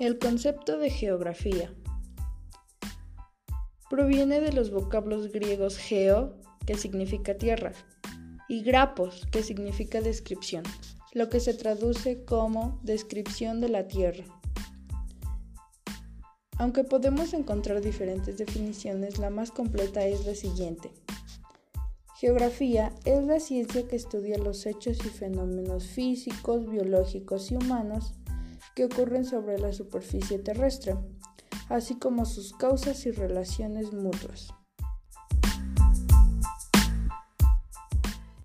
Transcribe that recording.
El concepto de geografía proviene de los vocablos griegos geo, que significa tierra, y grapos, que significa descripción, lo que se traduce como descripción de la tierra. Aunque podemos encontrar diferentes definiciones, la más completa es la siguiente. Geografía es la ciencia que estudia los hechos y fenómenos físicos, biológicos y humanos que ocurren sobre la superficie terrestre, así como sus causas y relaciones mutuas.